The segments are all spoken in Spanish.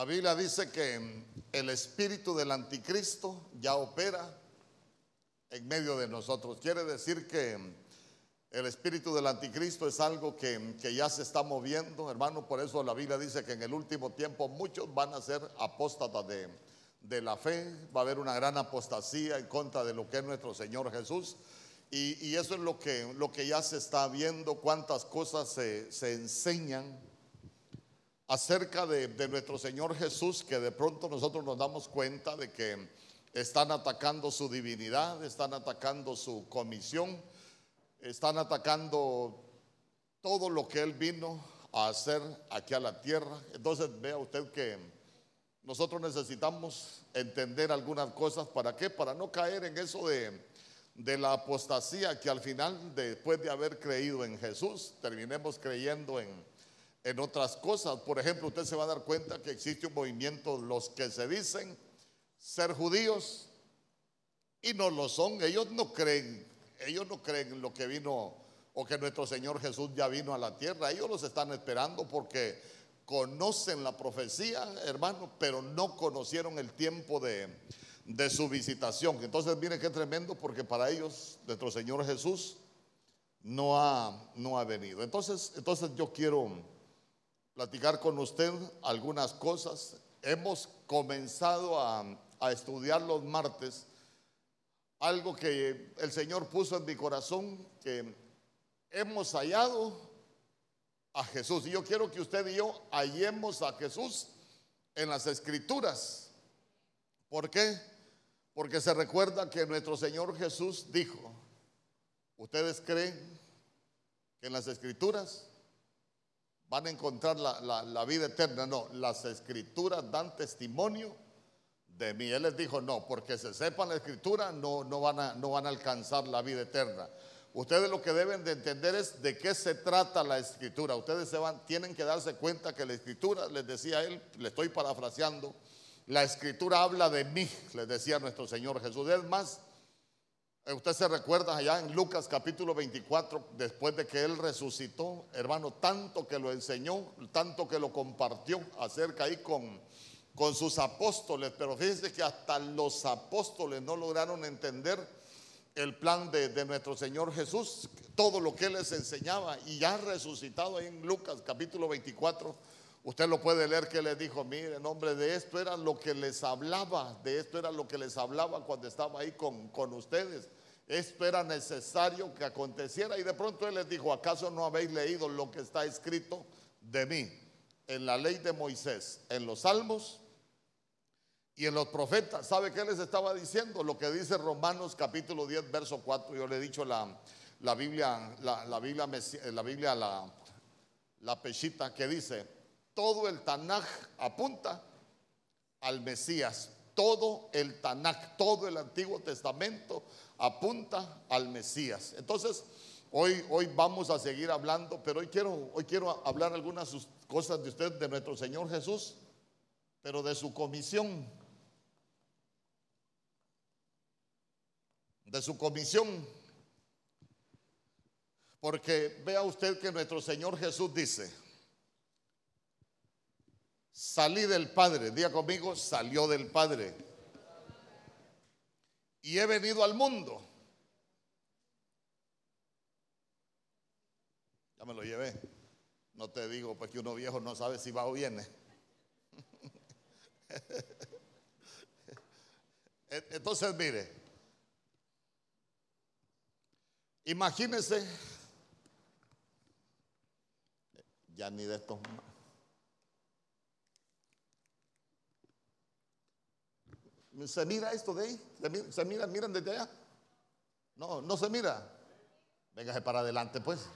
La Biblia dice que el espíritu del anticristo ya opera en medio de nosotros. Quiere decir que el espíritu del anticristo es algo que, ya se está moviendo, hermano. Por eso la Biblia dice que en el último tiempo muchos van a ser apóstatas de, de la fe. Va a haber una gran apostasía en contra de lo que es nuestro Señor Jesús. Y, eso es lo que, lo que ya se está viendo, cuántas cosas se, se enseñan acerca de, de, nuestro Señor Jesús, que de pronto nosotros nos damos cuenta de que están atacando su divinidad, están atacando su comisión, están atacando todo lo que Él vino a hacer aquí a la tierra. Entonces vea usted que nosotros necesitamos entender algunas cosas. ¿Para qué? Para no caer en eso de de la apostasía que al final, después de haber creído en Jesús, terminemos creyendo en, en otras cosas. Por ejemplo, usted se va a dar cuenta que existe un movimiento, los que se dicen ser judíos y no lo son. Ellos no creen, ellos no creen en lo que vino o que nuestro Señor Jesús ya vino a la tierra. Ellos los están esperando porque conocen la profecía, hermano, pero no conocieron el tiempo de, de su visitación. Entonces, miren qué tremendo, porque para ellos nuestro Señor Jesús no ha, no ha venido. Entonces, entonces yo quiero platicar con usted algunas cosas. Hemos comenzado a, estudiar los martes algo que el Señor puso en mi corazón, que hemos hallado a Jesús. Y yo quiero que usted y yo hallemos a Jesús en las escrituras. ¿Por qué? Porque se recuerda que nuestro Señor Jesús dijo, ¿ustedes creen que en las escrituras van a encontrar la, vida eterna? No, las escrituras dan testimonio de mí. Él les dijo, no, porque se sepan la escritura no, no, van a, no van a alcanzar la vida eterna. Ustedes lo que deben de entender es de qué se trata la escritura. Ustedes se van, tienen que darse cuenta que la escritura, les decía él, le estoy parafraseando, la escritura habla de mí, les decía nuestro Señor Jesús. Es más, usted se recuerda allá en Lucas capítulo 24, después de que Él resucitó, hermano, tanto que lo enseñó, tanto que lo compartió acerca ahí con, con sus apóstoles, pero fíjense que hasta los apóstoles no lograron entender el plan de, de, nuestro Señor Jesús, todo lo que Él les enseñaba, y ya resucitado ahí en Lucas capítulo 24 Usted lo puede leer que le dijo, mire, en nombre de esto era lo que les hablaba, de esto era lo que les hablaba cuando estaba ahí con, con ustedes. Esto era necesario que aconteciera y de pronto él les dijo, ¿acaso no habéis leído lo que está escrito de mí en la ley de Moisés, en los salmos y en los profetas? ¿Sabe qué les estaba diciendo? Lo que dice Romanos capítulo 10, verso 4. Yo le he dicho la, la Biblia, la, la Biblia, la Biblia, la, la pechita que dice, todo el Tanaj apunta al Mesías. Todo el Tanaj, todo el Antiguo Testamento apunta al Mesías. Entonces, hoy, hoy vamos a seguir hablando, pero hoy quiero, hoy quiero hablar algunas cosas de usted, de nuestro Señor Jesús, pero de su comisión. De su comisión. Porque vea usted que nuestro Señor Jesús dice, Salí del Padre, diga conmigo, salió del Padre. Y he venido al mundo. Ya me lo llevé. No te digo, porque uno viejo no sabe si va o viene. Entonces, mire, imagínese, ya ni de estos ¿Se mira esto de ahí? ¿Se mira, miran desde allá? No, no se mira. Véngase para adelante, pues.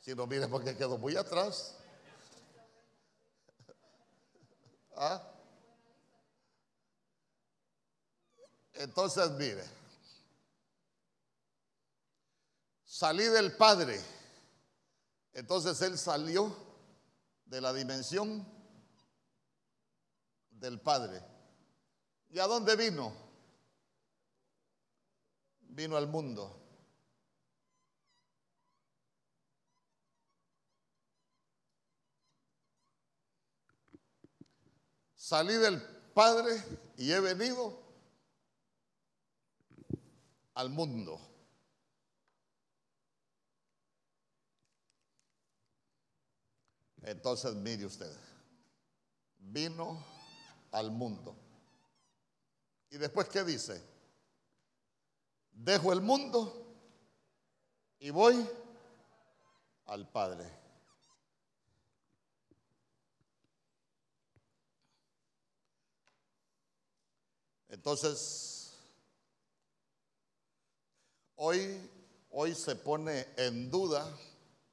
Si no mire porque quedó muy atrás. ¿Ah? Entonces, mire. Salí del Padre. Entonces él salió de la dimensión del Padre. ¿Y a dónde vino? Vino al mundo. salí del Padre y he venido al mundo. Entonces, mire usted, vino al mundo. ¿Y después qué dice? Dejo el mundo y voy al Padre. Entonces, hoy, hoy se pone en duda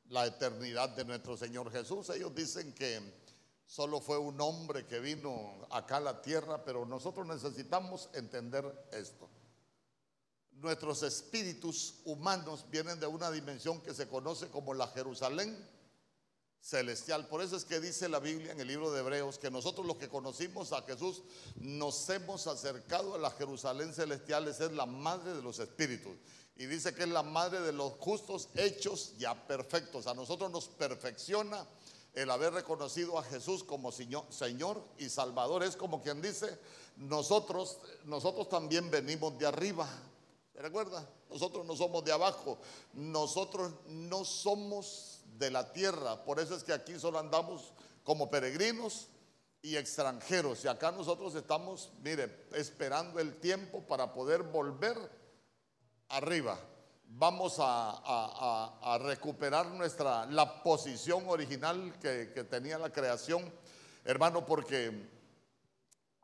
la eternidad de nuestro Señor Jesús. Ellos dicen que solo fue un hombre que vino acá a la tierra, pero nosotros necesitamos entender esto. Nuestros espíritus humanos vienen de una dimensión que se conoce como la Jerusalén celestial. Por eso es que dice la Biblia en el libro de Hebreos que nosotros los que conocimos a Jesús nos hemos acercado a la Jerusalén celestial, es la madre de los espíritus y dice que es la madre de los justos hechos ya perfectos. A nosotros nos perfecciona el haber reconocido a Jesús como Señor y Salvador. Es como quien dice, nosotros, nosotros también venimos de arriba. ¿Se recuerda? Nosotros no somos de abajo. Nosotros no somos de la tierra. Por eso es que aquí solo andamos como peregrinos y extranjeros. Y acá nosotros estamos, mire, esperando el tiempo para poder volver arriba. Vamos a, recuperar nuestra, la posición original que, tenía la creación, hermano, porque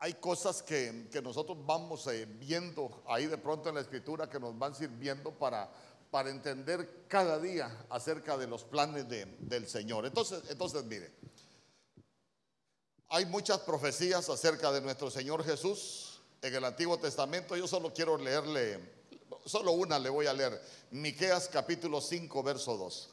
hay cosas que, nosotros vamos eh, viendo ahí de pronto en la escritura que nos van sirviendo para, para entender cada día acerca de los planes del Señor. Entonces, entonces, mire, hay muchas profecías acerca de nuestro Señor Jesús en el Antiguo Testamento. Yo solo quiero leerle solo una le voy a leer. Miqueas capítulo 5, verso 2.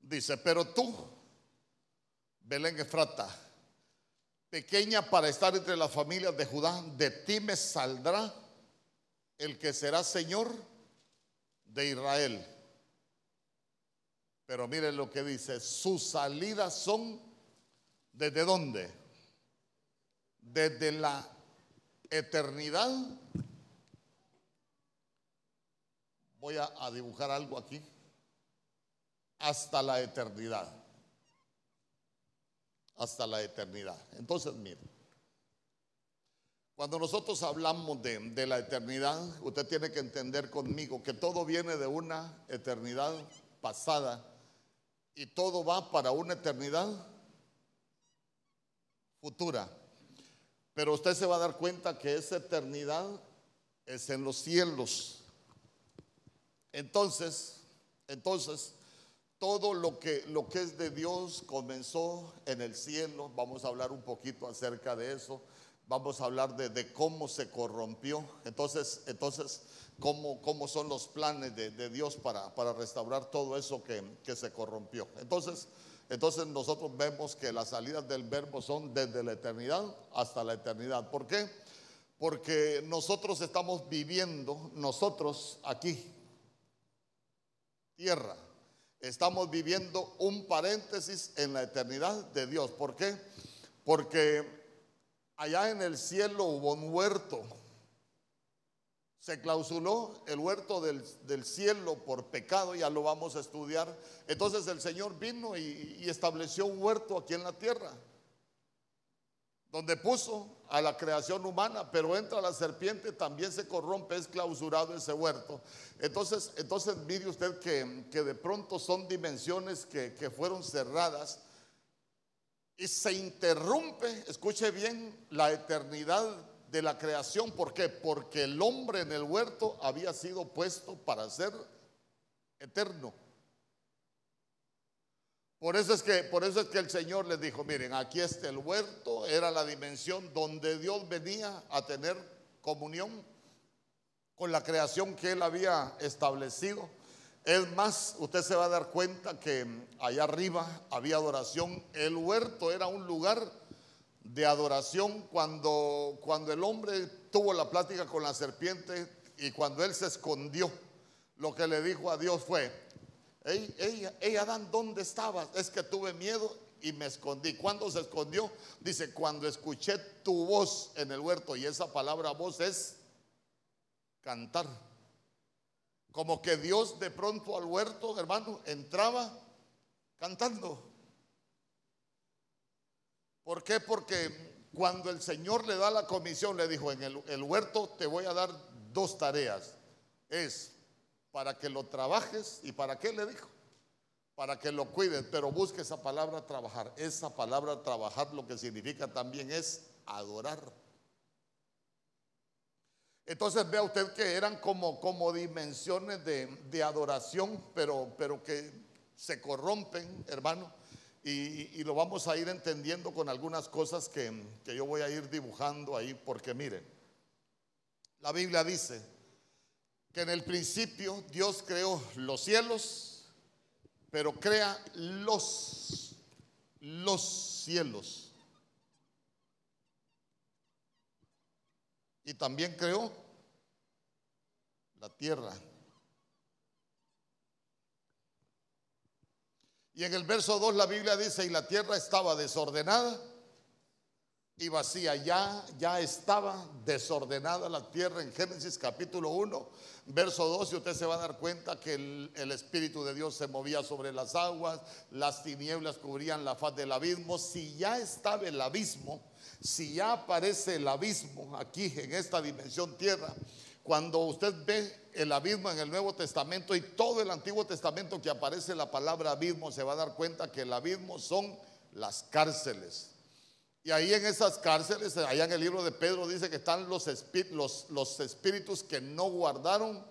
Dice, pero tú, Belén Efrata, pequeña para estar entre las familias de Judá, de ti me saldrá el que será Señor de Israel. Pero miren lo que dice, sus salidas son desde dónde? Desde la eternidad. Voy a, dibujar algo aquí. Hasta la eternidad. Hasta la eternidad. Entonces, miren. Cuando nosotros hablamos de, de, la eternidad, usted tiene que entender conmigo que todo viene de una eternidad pasada y todo va para una eternidad futura. Pero usted se va a dar cuenta que esa eternidad es en los cielos. Entonces, entonces, todo lo que, lo que es de Dios comenzó en el cielo. Vamos a hablar un poquito acerca de eso. Vamos a hablar de, cómo se corrompió. Entonces, entonces cómo, son los planes de, Dios para, para, restaurar todo eso que, se corrompió. Entonces, entonces nosotros vemos que las salidas del verbo son desde la eternidad hasta la eternidad. ¿Por qué? Porque nosotros estamos viviendo, nosotros aquí, tierra, estamos viviendo un paréntesis en la eternidad de Dios. ¿Por qué? Porque allá en el cielo hubo un huerto se clausuló el huerto del, cielo por pecado, ya lo vamos a estudiar. Entonces el Señor vino y, estableció un huerto aquí en la tierra, donde puso a la creación humana, pero entra la serpiente, también se corrompe, es clausurado ese huerto. Entonces, entonces mire usted que, que de pronto son dimensiones que, que fueron cerradas y se interrumpe, escuche bien, la eternidad de la creación. ¿Por qué? Porque el hombre en el huerto había sido puesto para ser eterno. Por eso es que, por eso es que el Señor les dijo, miren, aquí está el huerto, era la dimensión donde Dios venía a tener comunión con la creación que Él había establecido. Es más, usted se va a dar cuenta que allá arriba había adoración. El huerto era un lugar de adoración cuando, cuando el hombre tuvo la plática con la serpiente y cuando él se escondió, lo que le dijo a Dios fue, hey, Adán, ¿dónde estabas? Es que tuve miedo y me escondí. ¿Cuándo se escondió? Dice, cuando escuché tu voz en el huerto y esa palabra voz es cantar. Como que Dios de pronto al huerto, hermano, entraba cantando. ¿Por qué? Porque cuando el Señor le da la comisión, le dijo, en el, huerto te voy a dar dos tareas. Es para que lo trabajes y para qué le dijo. Para que lo cuides, pero busque esa palabra trabajar. Esa palabra trabajar lo que significa también es adorar. Entonces vea usted que eran como, como dimensiones de, adoración, pero, pero que se corrompen, hermano. Y, lo vamos a ir entendiendo con algunas cosas que, que yo voy a ir dibujando ahí, porque miren, la Biblia dice que en el principio Dios creó los cielos, pero crea los, los cielos. y también creó la tierra. Y en el verso 2 la Biblia dice, y la tierra estaba desordenada y vacía. Ya, ya estaba desordenada la tierra en Génesis capítulo 1, verso 2. Y usted se va a dar cuenta que el, el, Espíritu de Dios se movía sobre las aguas, las tinieblas cubrían la faz del abismo. Si ya estaba el abismo, si ya aparece el abismo aquí en esta dimensión tierra, cuando usted ve el abismo en el Nuevo Testamento y todo el Antiguo Testamento que aparece la palabra abismo, se va a dar cuenta que el abismo son las cárceles. Y ahí en esas cárceles, allá en el libro de Pedro dice que están los, los espíritus que no guardaron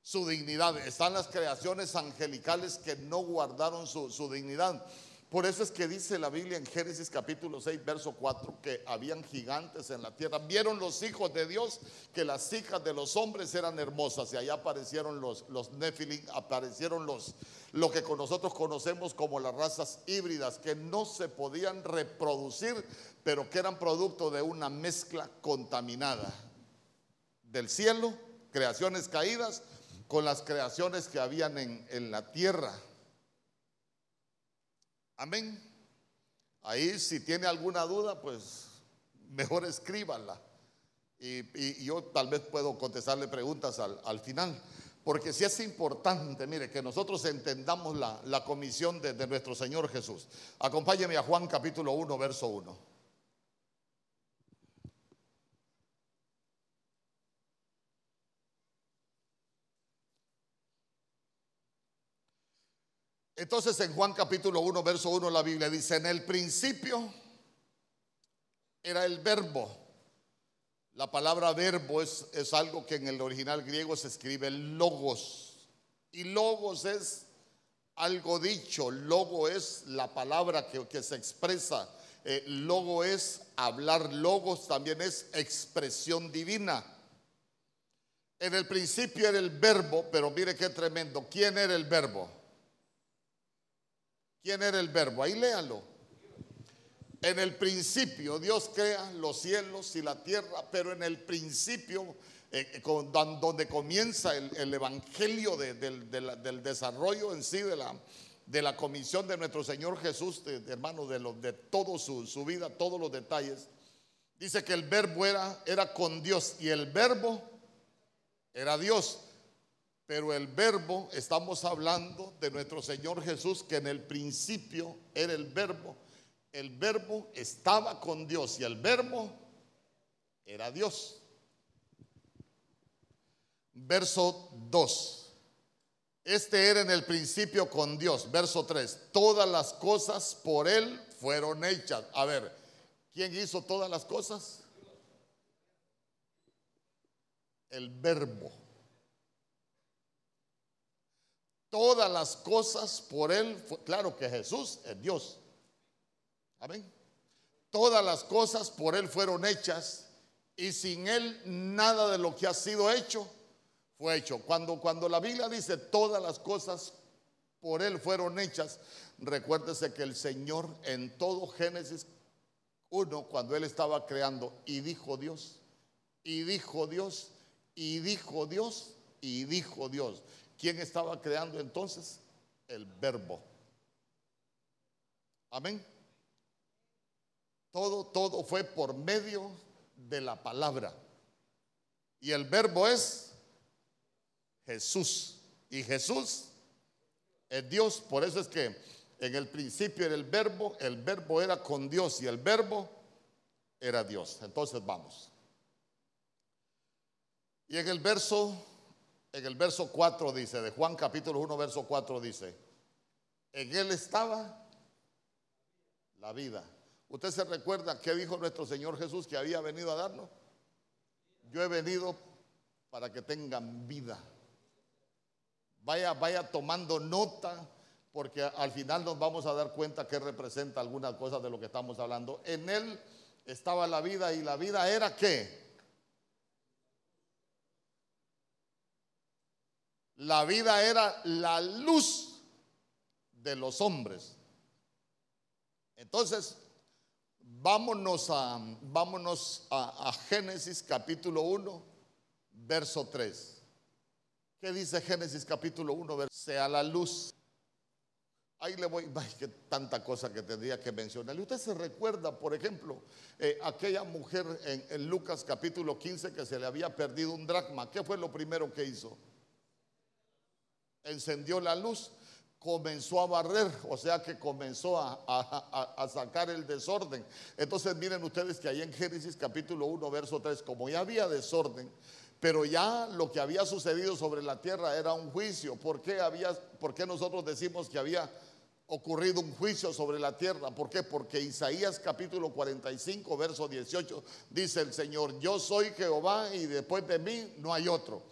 su dignidad. Están las creaciones angelicales que no guardaron su, su dignidad. Por eso es que dice la Biblia en Génesis capítulo 6, verso 4, que habían gigantes en la tierra. Vieron los hijos de Dios que las hijas de los hombres eran hermosas y allá aparecieron los, los Nephilim, aparecieron los, lo que con nosotros conocemos como las razas híbridas, que no se podían reproducir, pero que eran producto de una mezcla contaminada del cielo, creaciones caídas, con las creaciones que habían en, en la tierra. Amén. Ahí si tiene alguna duda, pues mejor escríbanla. Y, yo tal vez puedo contestarle preguntas al, final. Porque si es importante, mire, que nosotros entendamos la, comisión de, de, nuestro Señor Jesús. Acompáñeme a Juan capítulo 1, verso 1. Entonces en Juan capítulo 1, verso 1 la Biblia dice, en el principio era el verbo. La palabra verbo es, es algo que en el original griego se escribe logos. Y logos es algo dicho, logo es la palabra que, que se expresa, eh, logo es hablar, logos también es expresión divina. En el principio era el verbo, pero mire qué tremendo. ¿Quién era el verbo? ¿Quién era el verbo? Ahí léalo. En el principio Dios crea los cielos y la tierra, pero en el principio, eh, eh, donde comienza el, evangelio del, desarrollo en sí de la, de la comisión de nuestro Señor Jesús, hermano, de, lo, de toda su, su, vida, todos los detalles, dice que el verbo era, era con Dios y el verbo era Dios. Pero el verbo, estamos hablando de nuestro Señor Jesús, que en el principio era el verbo. El verbo estaba con Dios y el verbo era Dios. Verso 2. Este era en el principio con Dios. Verso 3. Todas las cosas por Él fueron hechas. A ver, ¿quién hizo todas las cosas? El verbo. Todas las cosas por Él, claro que Jesús es Dios. Amén. Todas las cosas por Él fueron hechas y sin Él nada de lo que ha sido hecho fue hecho. Cuando, cuando la Biblia dice todas las cosas por Él fueron hechas, recuérdese que el Señor en todo Génesis Uno, cuando él estaba creando y dijo Dios, y dijo Dios, y dijo Dios, y dijo Dios. ¿Quién estaba creando entonces? El verbo. Amén. Todo, todo fue por medio de la palabra. Y el verbo es Jesús. Y Jesús es Dios. Por eso es que en el principio era el verbo, el verbo era con Dios y el verbo era Dios. Entonces vamos. Y en el verso, en el verso 4 dice, de Juan capítulo 1, verso 4 dice, en él estaba la vida. ¿Usted se recuerda qué dijo nuestro Señor Jesús que había venido a darnos? Yo he venido para que tengan vida. Vaya, vaya tomando nota, porque al final nos vamos a dar cuenta que representa algunas cosas de lo que estamos hablando. En él estaba la vida y la vida era qué? La vida era la luz de los hombres. Entonces, vámonos a, vámonos a, Génesis capítulo 1, verso 3. ¿Qué dice Génesis capítulo 1? Verso? Sea la luz. Ahí le voy, ay, que tanta cosa que tendría que mencionar. Y usted se recuerda, por ejemplo, eh, aquella mujer en, en Lucas capítulo 15 que se le había perdido un dracma. ¿Qué fue lo primero que hizo? Encendió la luz, comenzó a barrer, o sea que comenzó a, sacar el desorden. Entonces miren ustedes que ahí en Génesis capítulo 1, verso 3, como ya había desorden, pero ya lo que había sucedido sobre la tierra era un juicio. ¿Por qué, había, por qué nosotros decimos que había ocurrido un juicio sobre la tierra? ¿Por qué? Porque Isaías capítulo 45, verso 18, dice el Señor, yo soy Jehová y después de mí no hay otro.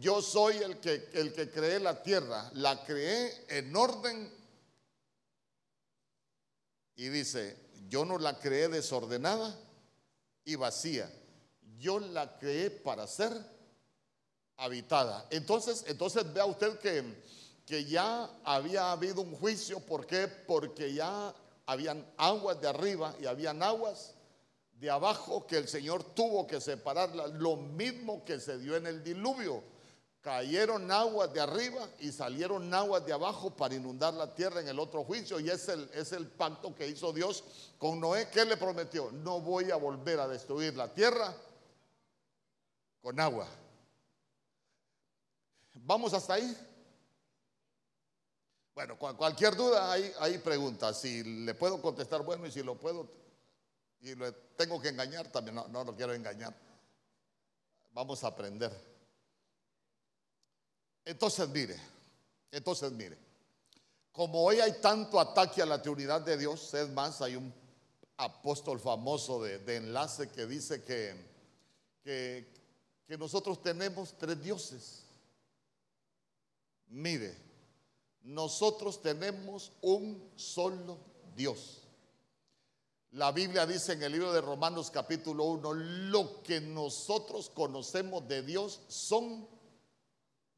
Yo soy el que, el que creé la tierra, la creé en orden. Y dice, yo no la creé desordenada y vacía. Yo la creé para ser habitada. Entonces, entonces vea usted que, que ya había habido un juicio. ¿Por qué? Porque ya habían aguas de arriba y habían aguas de abajo que el Señor tuvo que separarlas. Lo mismo que se dio en el diluvio cayeron aguas de arriba y salieron aguas de abajo para inundar la tierra en el otro juicio. Y es el, es el pacto que hizo Dios con Noé. ¿Qué le prometió? No voy a volver a destruir la tierra con agua. ¿Vamos hasta ahí? Bueno, cualquier duda hay, hay preguntas. Si le puedo contestar, bueno, y si lo puedo y le tengo que engañar, también no, no lo quiero engañar. Vamos a aprender. Entonces mire, entonces mire, como hoy hay tanto ataque a la Trinidad de Dios, es más, hay un apóstol famoso de, enlace que dice que, que, nosotros tenemos tres dioses. Mire, nosotros tenemos un solo Dios. La Biblia dice en el libro de Romanos capítulo 1, lo que nosotros conocemos de Dios son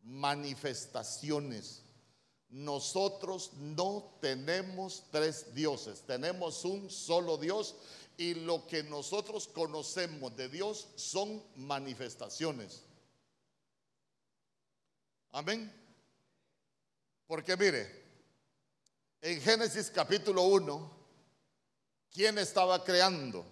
manifestaciones. Nosotros no tenemos tres dioses, tenemos un solo Dios y lo que nosotros conocemos de Dios son manifestaciones. Amén. Porque mire, en Génesis capítulo 1, ¿quién estaba creando?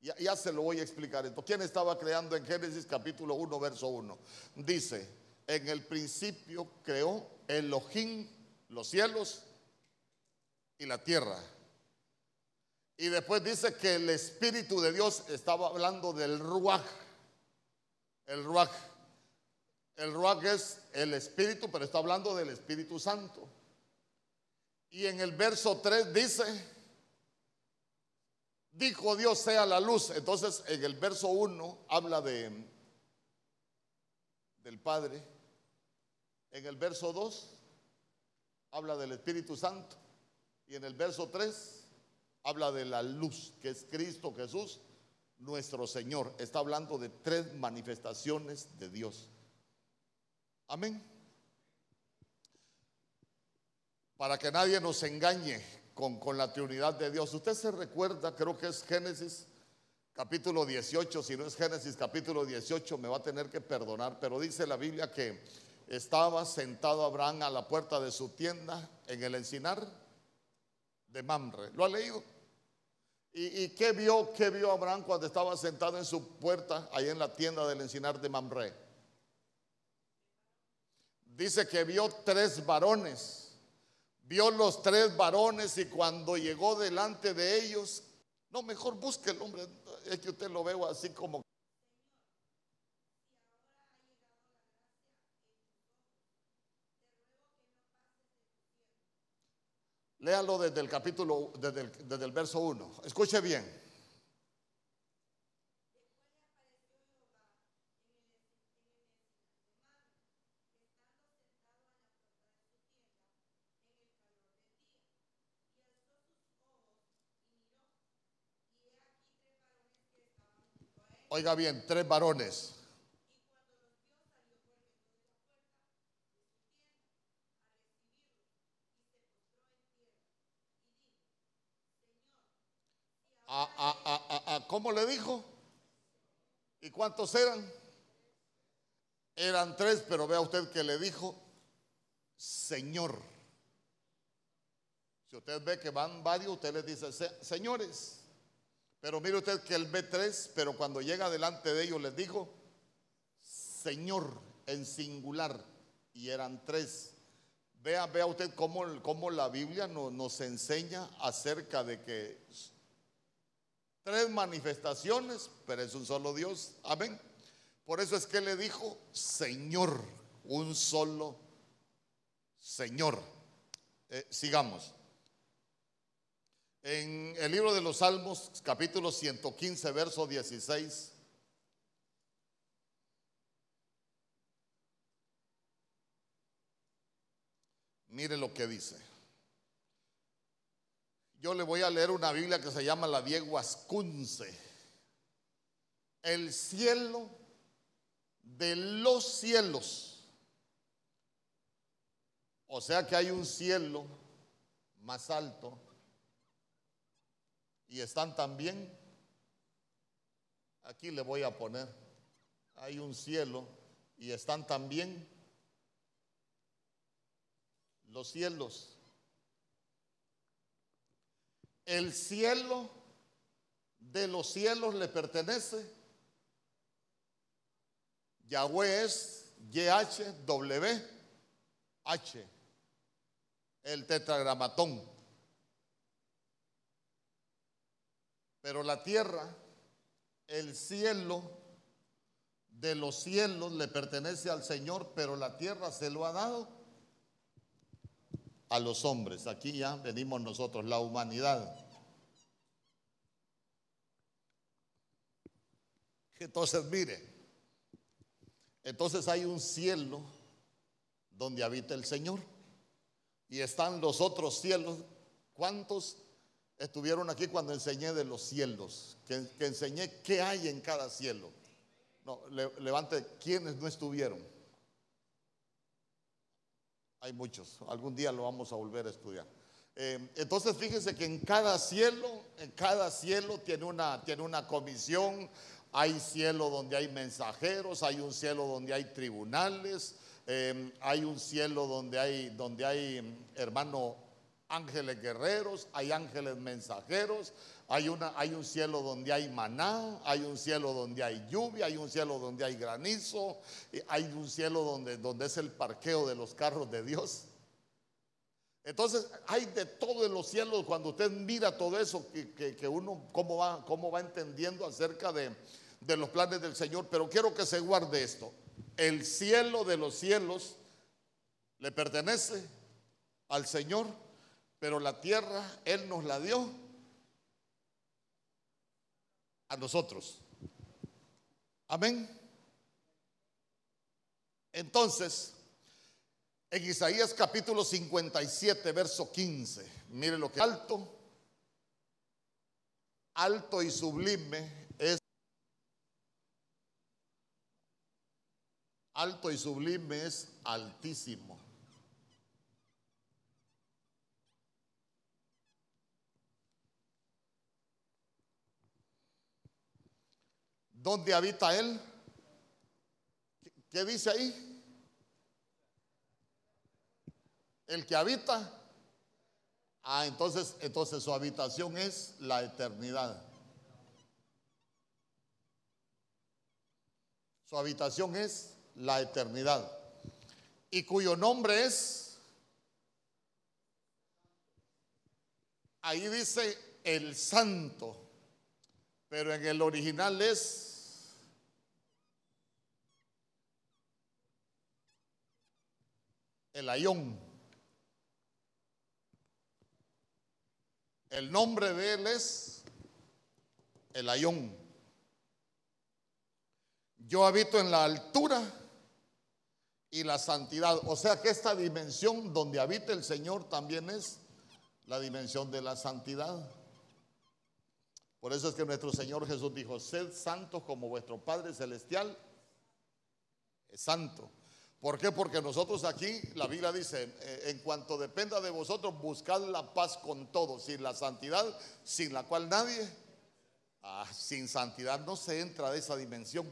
Ya, se lo voy a explicar esto. ¿Quién estaba creando en Génesis capítulo 1, verso 1? Dice, en el principio creó Elohim los cielos y la tierra. Y después dice que el Espíritu de Dios estaba hablando del Ruach. El Ruach. El Ruach es el Espíritu, pero está hablando del Espíritu Santo. Y en el verso 3 dice, dijo Dios sea la luz. Entonces en el verso 1 habla de del Padre en el verso 2 habla del Espíritu Santo y en el verso 3 habla de la luz, que es Cristo Jesús, nuestro Señor. Está hablando de tres manifestaciones de Dios. Amén. Para que nadie nos engañe con, con la Trinidad de Dios. Usted se recuerda, creo que es Génesis capítulo 18, si no es Génesis capítulo 18, me va a tener que perdonar, pero dice la Biblia que estaba sentado Abraham a la puerta de su tienda en el encinar de Mamre. ¿Lo ha leído? ¿Y, qué vio, qué vio Abraham cuando estaba sentado en su puerta, ahí en la tienda del encinar de Mamre? Dice que vio tres varones. Vio los tres varones y cuando llegó delante de ellos, no, mejor busque el hombre, es que usted lo veo así como Léalo desde el capítulo, desde el, desde el verso 1. Escuche bien. Oiga bien, tres varones. a, ¿cómo le dijo? ¿Y cuántos eran? Eran tres, pero vea usted que le dijo, Señor. Si usted ve que van varios, usted les dice, señores. Pero mire usted que él ve tres, pero cuando llega delante de ellos les dijo, Señor, en singular. Y eran tres. Vea, vea usted cómo, cómo la Biblia nos enseña acerca de que Tres manifestaciones, pero es un solo Dios. Amén. Por eso es que le dijo Señor, un solo Señor. Eh, sigamos. En el libro de los Salmos, capítulo 115, verso 16. Mire lo que dice. Yo le voy a leer una Biblia que se llama la Diego Ascunce. El cielo de los cielos. O sea que hay un cielo más alto. Y están también, aquí le voy a poner, hay un cielo y están también los cielos el cielo de los cielos le pertenece. Yahweh es YHWH, el tetragramatón. Pero la tierra, el cielo de los cielos le pertenece al Señor, pero la tierra se lo ha dado a los hombres. Aquí ya venimos nosotros, la humanidad. Entonces, mire, entonces hay un cielo donde habita el Señor y están los otros cielos. ¿Cuántos estuvieron aquí cuando enseñé de los cielos? Que, enseñé qué hay en cada cielo. No, levante, ¿quiénes no estuvieron? Hay muchos, algún día lo vamos a volver a estudiar. Eh, entonces fíjense que en cada cielo, en cada cielo tiene una, tiene una comisión, hay cielo donde hay mensajeros, hay un cielo donde hay tribunales, eh, hay un cielo donde hay, donde hay hermano ángeles guerreros, hay ángeles mensajeros, hay, una, hay un cielo donde hay maná, hay un cielo donde hay lluvia, hay un cielo donde hay granizo, hay un cielo donde, donde es el parqueo de los carros de Dios. Entonces hay de todo en los cielos cuando usted mira todo eso, que, uno cómo va, cómo va entendiendo acerca de, de los planes del Señor. Pero quiero que se guarde esto. El cielo de los cielos le pertenece al Señor, pero la tierra Él nos la dio a nosotros. Amén. Entonces, en Isaías capítulo 57, verso 15, mire lo que alto, alto y sublime es alto y sublime es altísimo. ¿Dónde habita Él? ¿Qué dice ahí? El que habita. Ah, entonces, entonces su habitación es la eternidad. Su habitación es la eternidad. Y cuyo nombre es, ahí dice el santo, pero en el original es el ayón. El nombre de él es el ayón. Yo habito en la altura y la santidad. O sea que esta dimensión donde habita el Señor también es la dimensión de la santidad. Por eso es que nuestro Señor Jesús dijo, sed santos como vuestro Padre Celestial es santo. ¿Por qué? Porque nosotros aquí, la Biblia dice, eh, en cuanto dependa de vosotros, buscad la paz con todos, sin la santidad, sin la cual nadie, ah, sin santidad no se entra de esa dimensión.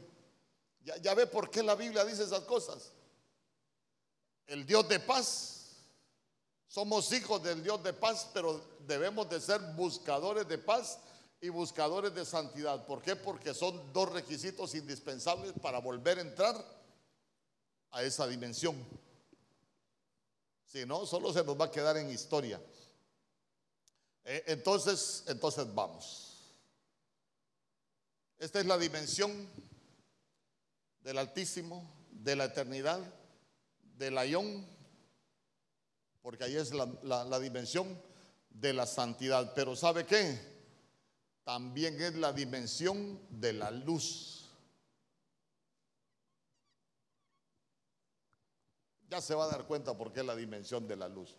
Ya, ya ve por qué la Biblia dice esas cosas. El Dios de paz somos hijos del Dios de paz, pero debemos de ser buscadores de paz y buscadores de santidad. ¿Por qué? Porque son dos requisitos indispensables para volver a entrar a esa dimensión. Si no, solo se nos va a quedar en historia. Eh, entonces, entonces vamos. Esta es la dimensión del Altísimo, de la eternidad, del ayón, porque ahí es la, dimensión de la santidad. Pero ¿sabe qué? También es la dimensión de la luz. Ya se va a dar cuenta por qué es la dimensión de la luz.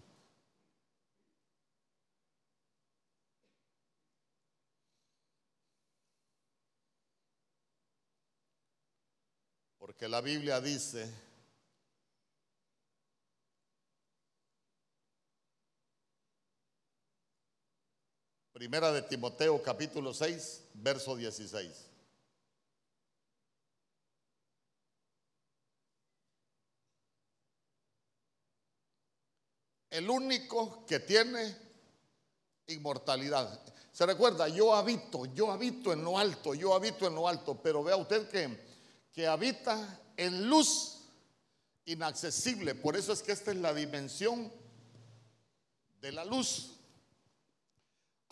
Porque la Biblia dice Primera de Timoteo capítulo 6, verso 16. El único que tiene inmortalidad. Se recuerda, yo habito, yo habito en lo alto, yo habito en lo alto, pero vea usted que, que habita en luz inaccesible. Por eso es que esta es la dimensión de la luz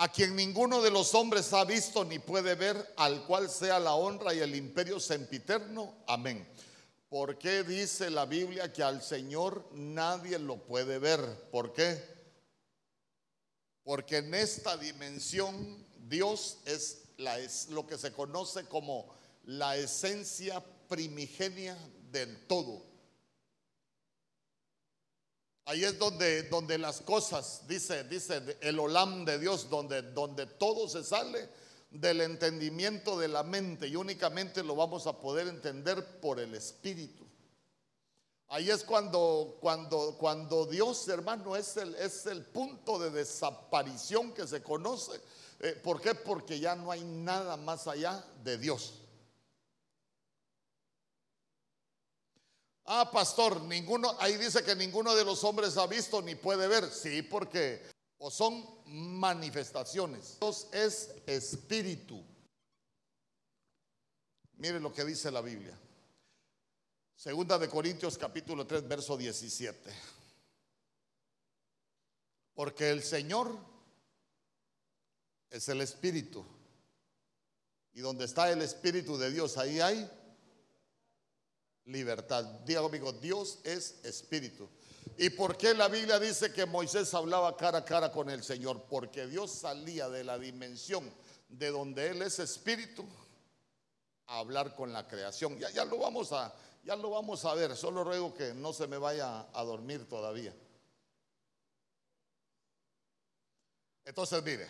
a quien ninguno de los hombres ha visto ni puede ver, al cual sea la honra y el imperio sempiterno. Amén. ¿Por qué dice la Biblia que al Señor nadie lo puede ver? ¿Por qué? Porque en esta dimensión Dios es, lo que se conoce como la esencia primigenia del todo. Ahí es donde, donde las cosas, dice, dice el olam de Dios, donde, donde todo se sale del entendimiento de la mente y únicamente lo vamos a poder entender por el Espíritu. Ahí es cuando, cuando, cuando Dios, hermano, es el, es el punto de desaparición que se conoce. Eh, ¿Por qué? Porque ya no hay nada más allá de Dios. Ah, pastor, ninguno, ahí dice que ninguno de los hombres ha visto ni puede ver. Sí, porque o son manifestaciones. Dios es espíritu. Mire lo que dice la Biblia. Segunda de Corintios capítulo 3, verso 17. Porque el Señor es el espíritu. Y donde está el espíritu de Dios, ahí hay libertad. Diga conmigo, Dios es espíritu. ¿Y por qué la Biblia dice que Moisés hablaba cara a cara con el Señor? Porque Dios salía de la dimensión de donde Él es espíritu a hablar con la creación. Ya, ya, lo vamos a, ya lo vamos a ver. Solo ruego que no se me vaya a dormir todavía. Entonces, mire,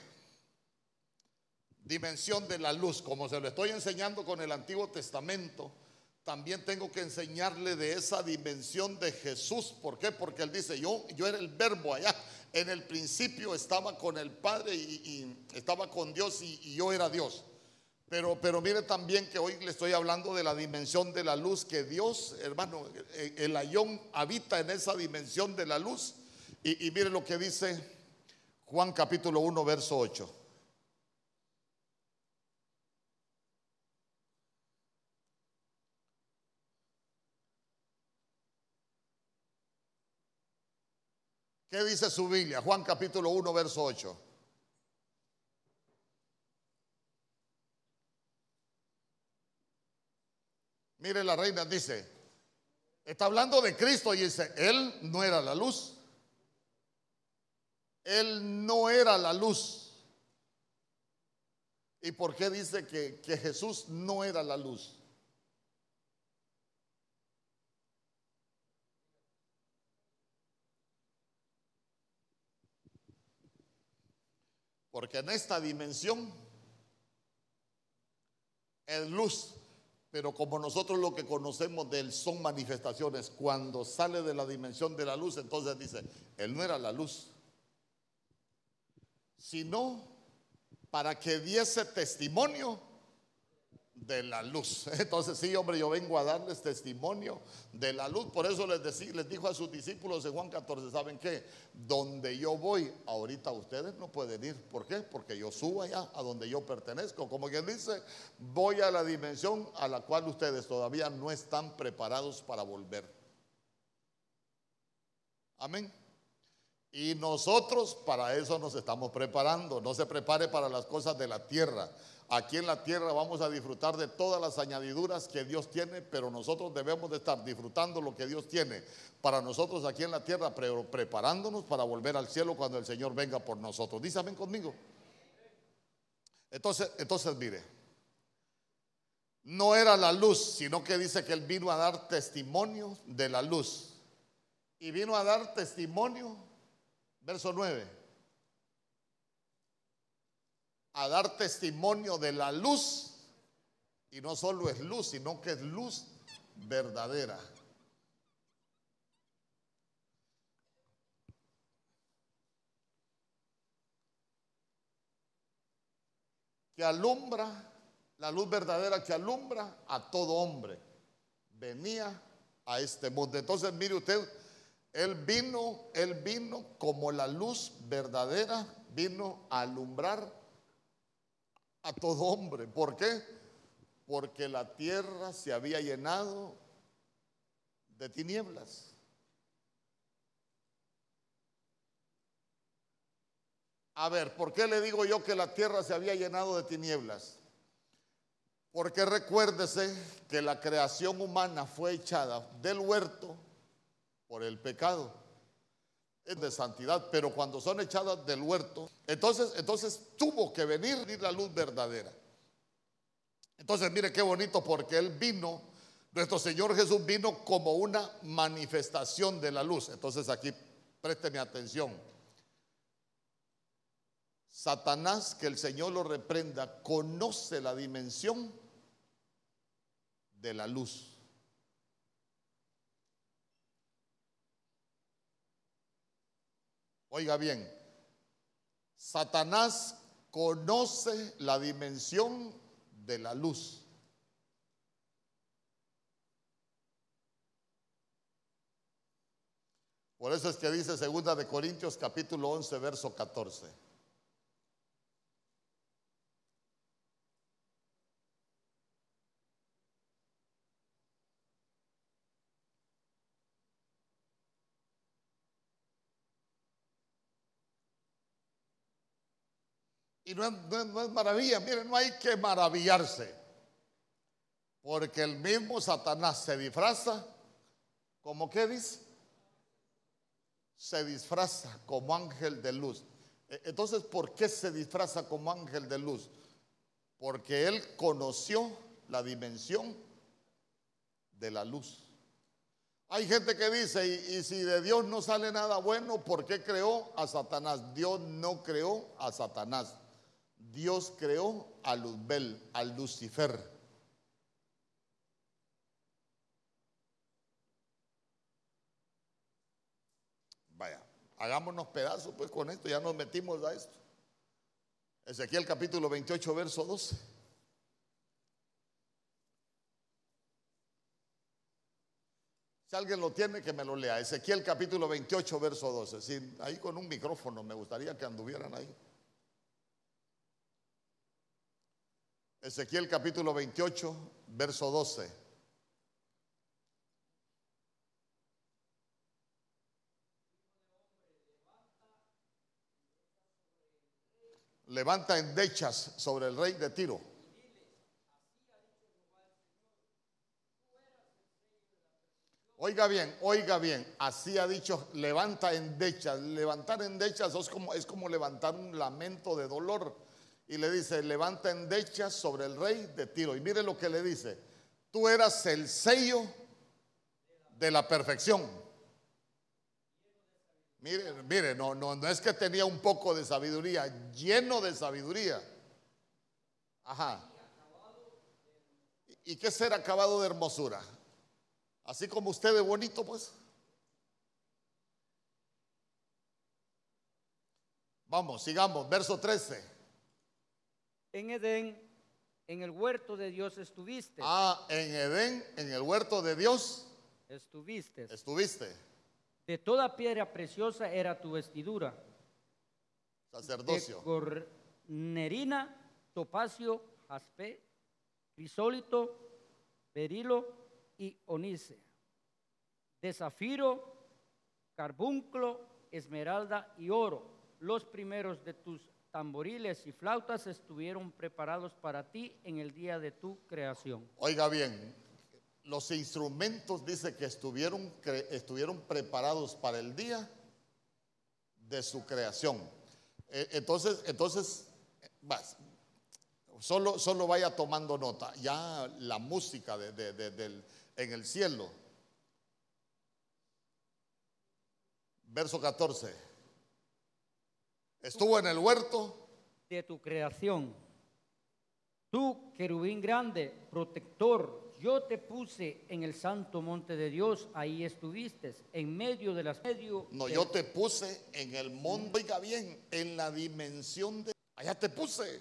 dimensión de la luz, como se lo estoy enseñando con el Antiguo Testamento también tengo que enseñarle de esa dimensión de Jesús. ¿Por qué? Porque él dice, yo, yo era el verbo allá. En el principio estaba con el Padre y, estaba con Dios y, yo era Dios. Pero, pero mire también que hoy le estoy hablando de la dimensión de la luz, que Dios, hermano, el ayón habita en esa dimensión de la luz. Y, y mire lo que dice Juan capítulo 1, verso 8. ¿Qué dice su Biblia? Juan capítulo 1, verso 8. Mire, la reina dice, está hablando de Cristo y dice, Él no era la luz. Él no era la luz. ¿Y por qué dice que, que Jesús no era la luz? Porque en esta dimensión es luz, pero como nosotros lo que conocemos de él son manifestaciones, cuando sale de la dimensión de la luz, entonces dice, él no era la luz, sino para que diese testimonio de la luz. Entonces, sí, hombre, yo vengo a darles testimonio de la luz. Por eso les, decí, les dijo a sus discípulos en Juan 14, ¿saben qué? Donde yo voy, ahorita ustedes no pueden ir. ¿Por qué? Porque yo subo allá a donde yo pertenezco. Como quien dice, voy a la dimensión a la cual ustedes todavía no están preparados para volver. Amén. Y nosotros para eso nos estamos preparando. No se prepare para las cosas de la tierra Aquí en la tierra vamos a disfrutar de todas las añadiduras que Dios tiene, pero nosotros debemos de estar disfrutando lo que Dios tiene para nosotros aquí en la tierra, preparándonos para volver al cielo cuando el Señor venga por nosotros. Dice conmigo. Entonces, entonces mire, no era la luz, sino que dice que Él vino a dar testimonio de la luz. Y vino a dar testimonio, verso 9 a dar testimonio de la luz. Y no solo es luz, sino que es luz verdadera. Que alumbra, la luz verdadera que alumbra a todo hombre. Venía a este mundo. Entonces, mire usted, él vino, él vino como la luz verdadera, vino a alumbrar a todo hombre. ¿Por qué? Porque la tierra se había llenado de tinieblas. A ver, ¿por qué le digo yo que la tierra se había llenado de tinieblas? Porque recuérdese que la creación humana fue echada del huerto por el pecado de santidad, pero cuando son echadas del huerto, entonces, entonces tuvo que venir la luz verdadera. Entonces, mire qué bonito, porque Él vino, nuestro Señor Jesús vino como una manifestación de la luz. Entonces, aquí présteme atención. Satanás, que el Señor lo reprenda, conoce la dimensión de la luz. Oiga bien, Satanás conoce la dimensión de la luz. Por eso es que dice segunda de Corintios capítulo 11 verso 14. Y no es, maravilla, miren, no hay que maravillarse. Porque el mismo Satanás se disfraza, como qué dice? Se disfraza como ángel de luz. E, entonces, ¿por qué se disfraza como ángel de luz? Porque él conoció la dimensión de la luz. Hay gente que dice, y, si de Dios no sale nada bueno, ¿por qué creó a Satanás? Dios no creó a Satanás. Dios creó a Luzbel, a Lucifer. Vaya, hagámonos pedazos pues con esto, ya nos metimos a esto. Ezequiel capítulo 28, verso 12. Si alguien lo tiene, que me lo lea. Ezequiel capítulo 28, verso 12. Ahí con un micrófono, me gustaría que anduvieran ahí. Ezequiel capítulo 28, verso 12. Levanta endechas sobre el rey de Tiro. Oiga bien, oiga bien, así ha dicho, levanta endechas. Levantar endechas es como, es como levantar un lamento de dolor. Y le dice, levanta endechas sobre el rey de Tiro. Y mire lo que le dice, tú eras el sello de la perfección. Mire, mire, no, no, no es que tenía un poco de sabiduría, lleno de sabiduría. Ajá. ¿Y qué ser acabado de hermosura? Así como usted es bonito, pues. Vamos, sigamos, verso 13. En Edén, en el huerto de Dios estuviste. Ah, en Edén, en el huerto de Dios, Estuviste. estuviste, De toda piedra preciosa era tu vestidura. De sacerdocio. cornerina, topacio, jaspe, crisólito, berilo y onice. De zafiro, carbunclo, esmeralda y oro. Los primeros de tus tamboriles y flautas estuvieron preparados para ti en el día de tu creación. Oiga bien, los instrumentos dice que estuvieron, estuvieron preparados para el día de su creación. Eh, Entonces, entonces, solo, solo vaya tomando nota. Ya la música de- de- de- del- en el cielo. Verso 14. Estuvo en el huerto. de tu creación. Tú, querubín grande, protector, yo te puse en el santo monte de Dios, ahí estuviste, en medio de las medio No, de- yo te puse en el monte, oiga bien, en la dimensión de... Allá te puse,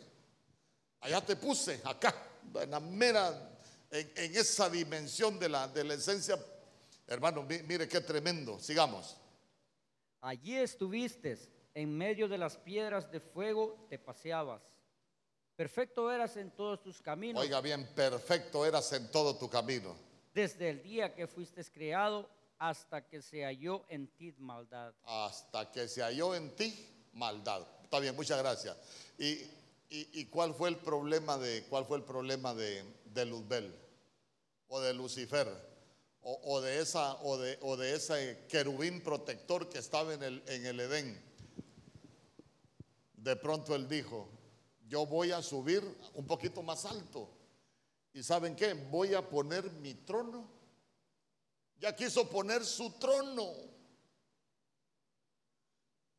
allá te puse, acá, en la mera, en, en esa dimensión de la, de la esencia. Hermano, mi- mire qué tremendo, sigamos. allí estuviste, en medio de las piedras de fuego te paseabas. Perfecto eras en todos tus caminos, Oiga bien, perfecto eras en todo tu camino. desde el día que fuiste creado hasta que se halló en ti maldad. hasta que se halló en ti maldad. Está bien, muchas gracias. ¿Y, y, y cuál fue el problema de cuál fue el problema de, de Luzbel o de Lucifer o, o de esa o de, o de ese querubín protector que estaba en el, en el Edén? De pronto él dijo, yo voy a subir un poquito más alto. ¿Y saben qué? Voy a poner mi trono. Ya quiso poner su trono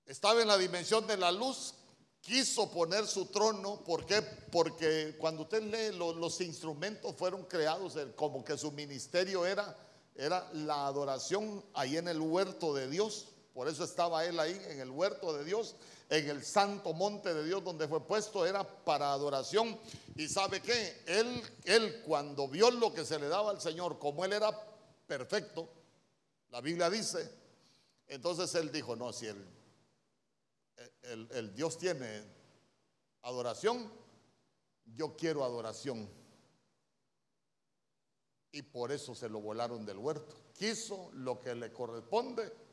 estaba en la dimensión de la luz, quiso poner su trono, ¿por qué? Porque cuando usted lee lo- los instrumentos fueron creados, como que su ministerio era, era la adoración ahí en el huerto de Dios, por eso estaba él ahí en el huerto de Dios, en el santo monte de Dios donde fue puesto, era para adoración. Y sabe qué, él, él cuando vio lo que se le daba al Señor, como él era perfecto, la Biblia dice, entonces él dijo, no, si el Dios tiene adoración, yo quiero adoración. Y por eso se lo volaron del huerto. Quiso lo que le corresponde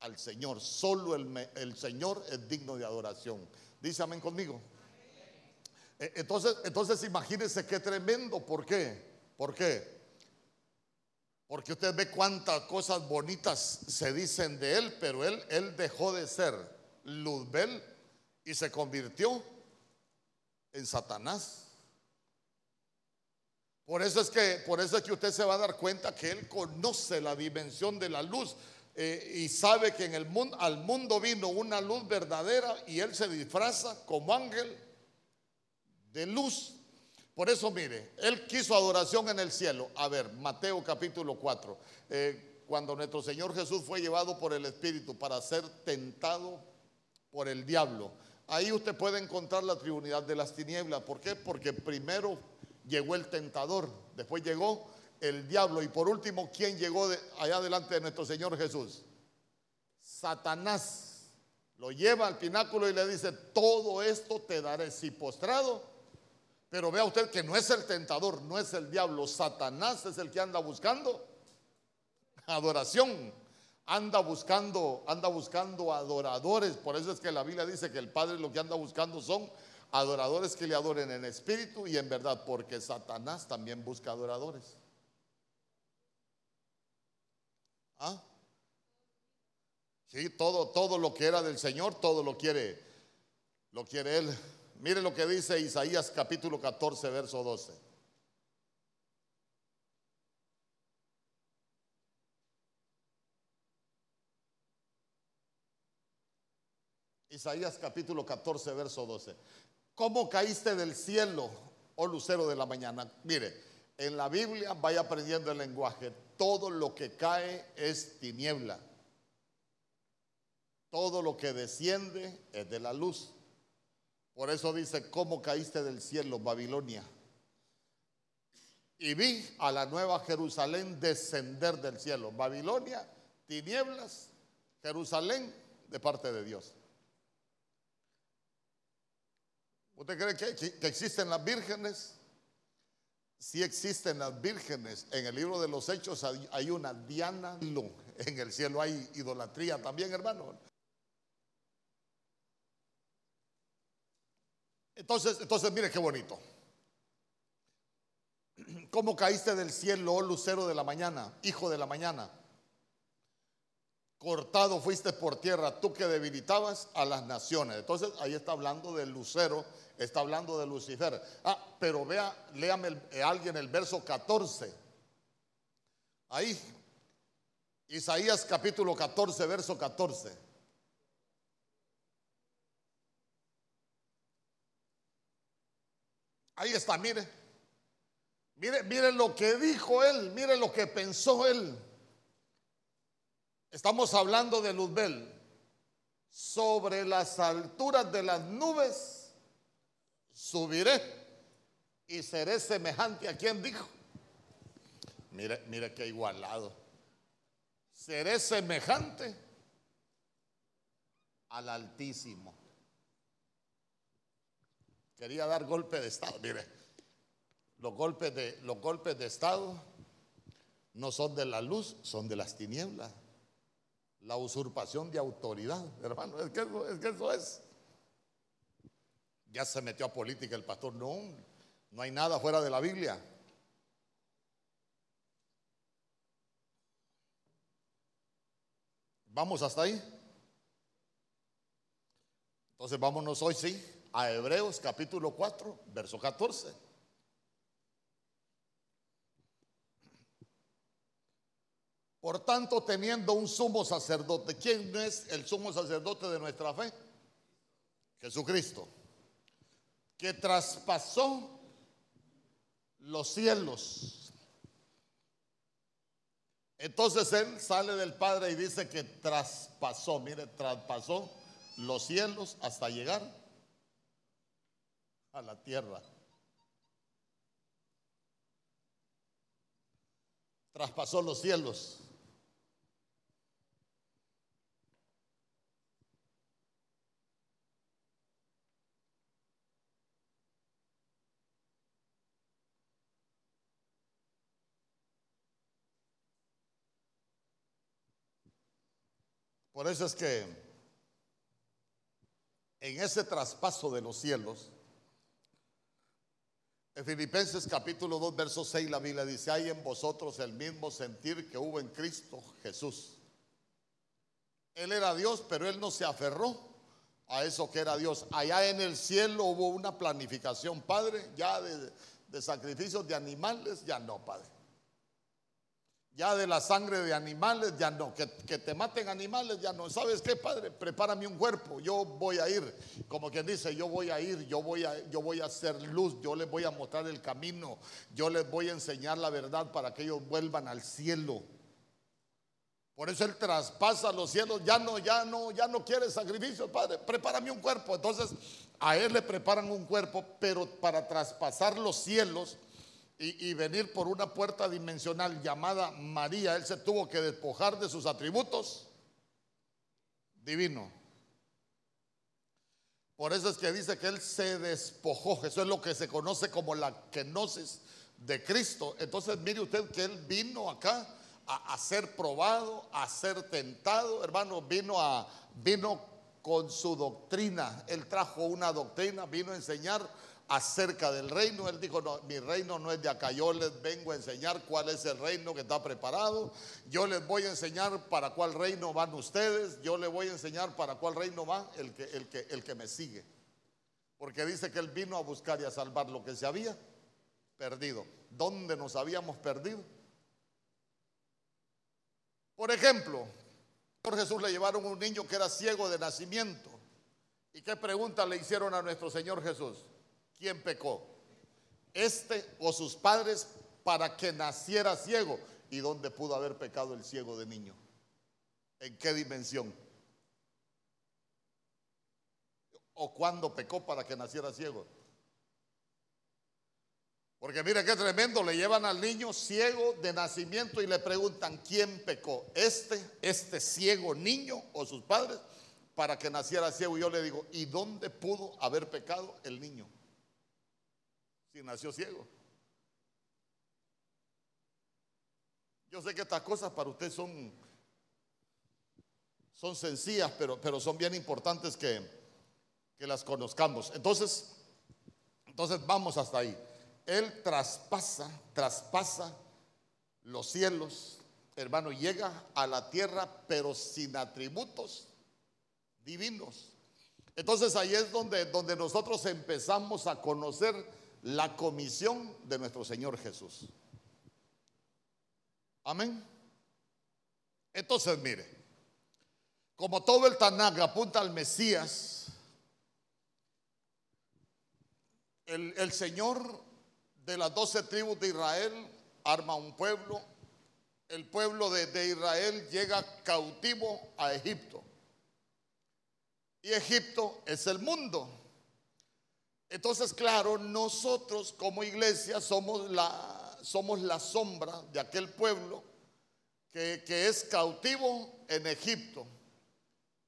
al Señor. Solo el, el Señor es digno de adoración. Dice amén conmigo. E- Entonces, entonces imagínense qué tremendo. ¿Por qué? ¿Por qué? Porque usted ve cuántas cosas bonitas se dicen de él, pero él, él dejó de ser Luzbel y se convirtió en Satanás. Por eso es que, por eso es que usted se va a dar cuenta que él conoce la dimensión de la luz eh, y sabe que en el mundo, al mundo vino una luz verdadera y él se disfraza como ángel de luz. Por eso, mire, él quiso adoración en el cielo. A ver, Mateo capítulo 4. eh, cuando nuestro Señor Jesús fue llevado por el Espíritu para ser tentado por el diablo. Ahí usted puede encontrar la Trinidad de las tinieblas. ¿Por qué? Porque primero llegó el tentador, después llegó El diablo. Y por último, ¿quién llegó allá delante de nuestro Señor Jesús? Satanás. Lo lleva al pináculo y le dice, todo esto te daré si postrado. Pero vea usted que no es el tentador, no es el diablo. Satanás es el que anda buscando adoración. Anda buscando, anda buscando adoradores. Por eso es que la Biblia dice que el Padre lo que anda buscando son adoradores que le adoren en espíritu y en verdad, porque Satanás también busca adoradores. ¿Ah? Sí, todo, todo lo que era del Señor, todo lo quiere, lo quiere Él. Mire lo que dice Isaías capítulo 14, verso 12. Isaías capítulo 14, verso 12. ¿Cómo caíste del cielo, oh lucero de la mañana? Mire, en la Biblia vaya aprendiendo el lenguaje. Todo lo que cae es tiniebla. Todo lo que desciende es de la luz. Por eso dice, ¿cómo caíste del cielo, Babilonia? Y vi a la nueva Jerusalén descender del cielo. Babilonia, tinieblas, Jerusalén de parte de Dios. ¿Usted cree que, existen las vírgenes? Sí existen las vírgenes. En el libro de los Hechos hay, una Diana. En el cielo hay idolatría también, hermano. Entonces, entonces mire qué bonito. ¿Cómo caíste del cielo, oh lucero de la mañana, hijo de la mañana? Cortado fuiste por tierra, tú que debilitabas a las naciones. Entonces ahí está hablando del lucero está hablando de Lucifer. Ah, pero vea, léame eh, alguien el verso 14. Ahí, Isaías capítulo 14, verso 14. Ahí está, mire. Mire, mire lo que dijo él, mire lo que pensó él. Estamos hablando de Luzbel. Sobre las alturas de las nubes subiré y seré semejante a quien dijo. Mire, mire qué igualado. Seré semejante al Altísimo. Quería dar golpe de Estado. Mire, los golpes de, los golpes de Estado no son de la luz, son de las tinieblas. La usurpación de autoridad, hermano, es que es. Que eso es ya se metió a política el pastor. No, no hay nada fuera de la Biblia. ¿Vamos hasta ahí? Entonces vámonos hoy, sí, a Hebreos capítulo 4, verso 14. Por tanto, teniendo un sumo sacerdote, ¿quién es el sumo sacerdote de nuestra fe? Jesucristo que traspasó los cielos. Entonces él sale del Padre y dice que traspasó, mire, traspasó los cielos hasta llegar a la tierra. Traspasó los cielos. Por eso es que en ese traspaso de los cielos, en Filipenses capítulo 2, verso 6, la Biblia dice, hay en vosotros el mismo sentir que hubo en Cristo Jesús. Él era Dios, pero él no se aferró a eso que era Dios. Allá en el cielo hubo una planificación, Padre, ya de, de sacrificios de animales, ya no, Padre. Ya de la sangre de animales, ya no. Que, te maten animales, ya no. ¿Sabes qué, Padre? Prepárame un cuerpo. Yo voy a ir. Como quien dice, yo voy a ir. Yo voy a, yo voy a hacer luz. Yo les voy a mostrar el camino. Yo les voy a enseñar la verdad para que ellos vuelvan al cielo. Por eso Él traspasa los cielos. Ya no, ya no, ya no quiere sacrificio, Padre. Prepárame un cuerpo. Entonces, a Él le preparan un cuerpo, pero para traspasar los cielos y, venir por una puerta dimensional llamada María, él se tuvo que despojar de sus atributos divino. Por eso es que dice que él se despojó. Eso es lo que se conoce como la kenosis de Cristo. Entonces mire usted que él vino acá a, a ser probado, a ser tentado, hermano, vino a vino con su doctrina. Él trajo una doctrina, vino a enseñar acerca del reino. Él dijo, no, mi reino no es de acá, yo les vengo a enseñar cuál es el reino que está preparado. Yo les voy a enseñar para cuál reino van ustedes. Yo les voy a enseñar para cuál reino va el que, el que, el que me sigue. Porque dice que él vino a buscar y a salvar lo que se había perdido. ¿Dónde nos habíamos perdido? Por ejemplo, por Jesús le llevaron un niño que era ciego de nacimiento. ¿Y qué pregunta le hicieron a nuestro Señor Jesús? ¿Quién pecó? ¿Este o sus padres para que naciera ciego? ¿Y dónde pudo haber pecado el ciego de niño? ¿En qué dimensión? ¿O cuándo pecó para que naciera ciego? Porque mire qué tremendo, le llevan al niño ciego de nacimiento y le preguntan, ¿quién pecó? ¿Este, este ciego niño o sus padres? Para que naciera ciego. Y yo le digo, ¿y dónde pudo haber pecado el niño? Si nació ciego. Yo sé que estas cosas para usted son, son sencillas, pero, pero son bien importantes que, que las conozcamos. Entonces, entonces vamos hasta ahí. Él traspasa, traspasa los cielos, hermano, llega a la tierra, pero sin atributos divinos. Entonces ahí es donde, donde nosotros empezamos a conocer la comisión de nuestro Señor Jesús. Amén. Entonces, mire, como todo el Tanakh apunta al Mesías, el, el Señor de las doce tribus de Israel arma un pueblo. El pueblo de, de Israel llega cautivo a Egipto. Y Egipto es el mundo. Entonces, claro, nosotros como iglesia somos la, sombra de aquel pueblo que, que es cautivo en Egipto.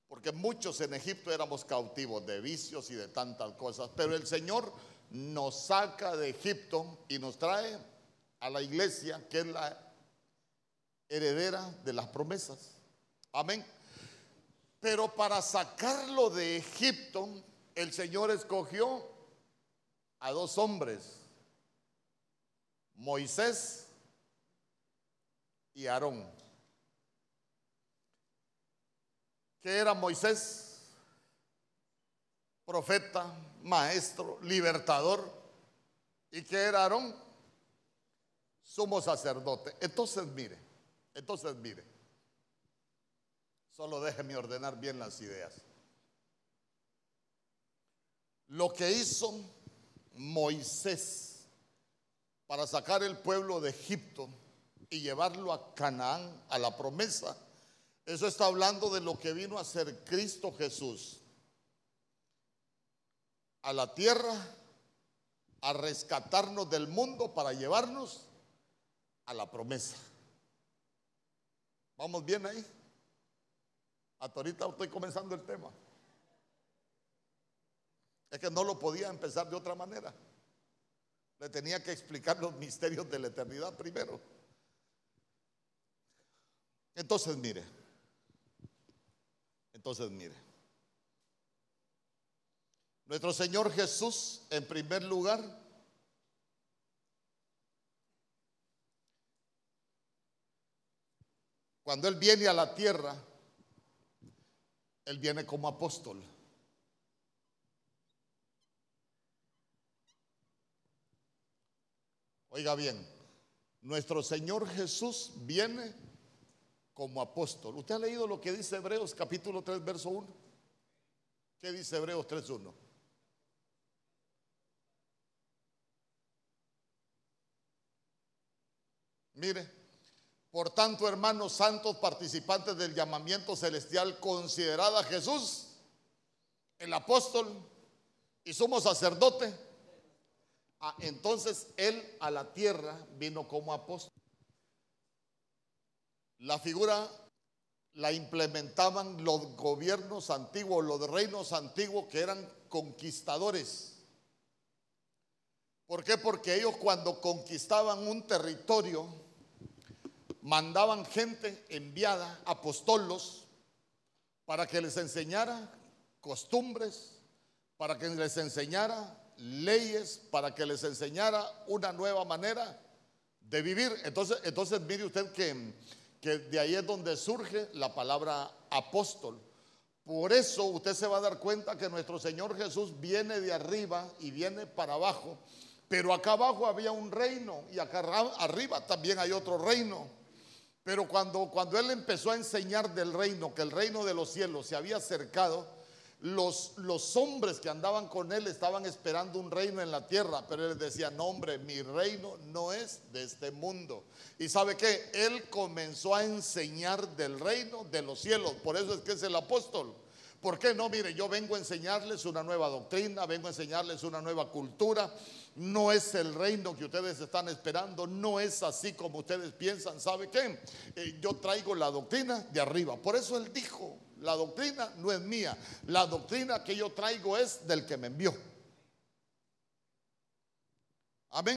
Porque muchos en Egipto éramos cautivos de vicios y de tantas cosas. Pero el Señor nos saca de Egipto y nos trae a la iglesia que es la heredera de las promesas. Amén. Pero para sacarlo de Egipto, el Señor escogió a dos hombres, Moisés y Aarón. ¿Qué era Moisés? Profeta, maestro, libertador. ¿Y que era Aarón? Sumo sacerdote. Entonces mire, entonces mire. Solo déjeme ordenar bien las ideas. Lo que hizo Moisés para sacar el pueblo de Egipto y llevarlo a Canaán, a la promesa, eso está hablando de lo que vino a ser Cristo Jesús a la tierra a rescatarnos del mundo para llevarnos a la promesa. ¿Vamos bien ahí? Hasta ahorita estoy comenzando el tema. Es que no lo podía empezar de otra manera. Le tenía que explicar los misterios de la eternidad primero. Entonces, mire. Entonces, mire. Nuestro Señor Jesús, en primer lugar, cuando Él viene a la tierra, Él viene como apóstol. Oiga bien, nuestro Señor Jesús viene como apóstol. ¿Usted ha leído lo que dice Hebreos capítulo 3, verso 1? ¿Qué dice Hebreos 3.1? Mire, por tanto, hermanos santos, participantes del llamamiento celestial, considerad a Jesús, el apóstol y sumo sacerdote, Ah, entonces él a la tierra vino como apóstol. La figura la implementaban los gobiernos antiguos, los reinos antiguos que eran conquistadores. ¿Por qué? Porque ellos cuando conquistaban un territorio, mandaban gente enviada, apostolos, para que les enseñara costumbres, para que les enseñara leyes, para que les enseñara una nueva manera de vivir. Entonces, entonces mire usted que, que de ahí es donde surge la palabra apóstol. Por eso usted se va a dar cuenta que nuestro Señor Jesús viene de arriba y viene para abajo. Pero acá abajo había un reino y acá arriba también hay otro reino. Pero cuando, cuando Él empezó a enseñar del reino, que el reino de los cielos se había acercado, los, los hombres que andaban con Él estaban esperando un reino en la tierra, pero Él decía, no hombre, mi reino no es de este mundo. Y sabe que Él comenzó a enseñar del reino de los cielos, por eso es que es el apóstol. ¿Por qué no? Mire, yo vengo a enseñarles una nueva doctrina, vengo a enseñarles una nueva cultura. No es el reino que ustedes están esperando, no es así como ustedes piensan. ¿Sabe qué? Eh, yo traigo la doctrina de arriba. Por eso él dijo, la doctrina no es mía, la doctrina que yo traigo es del que me envió.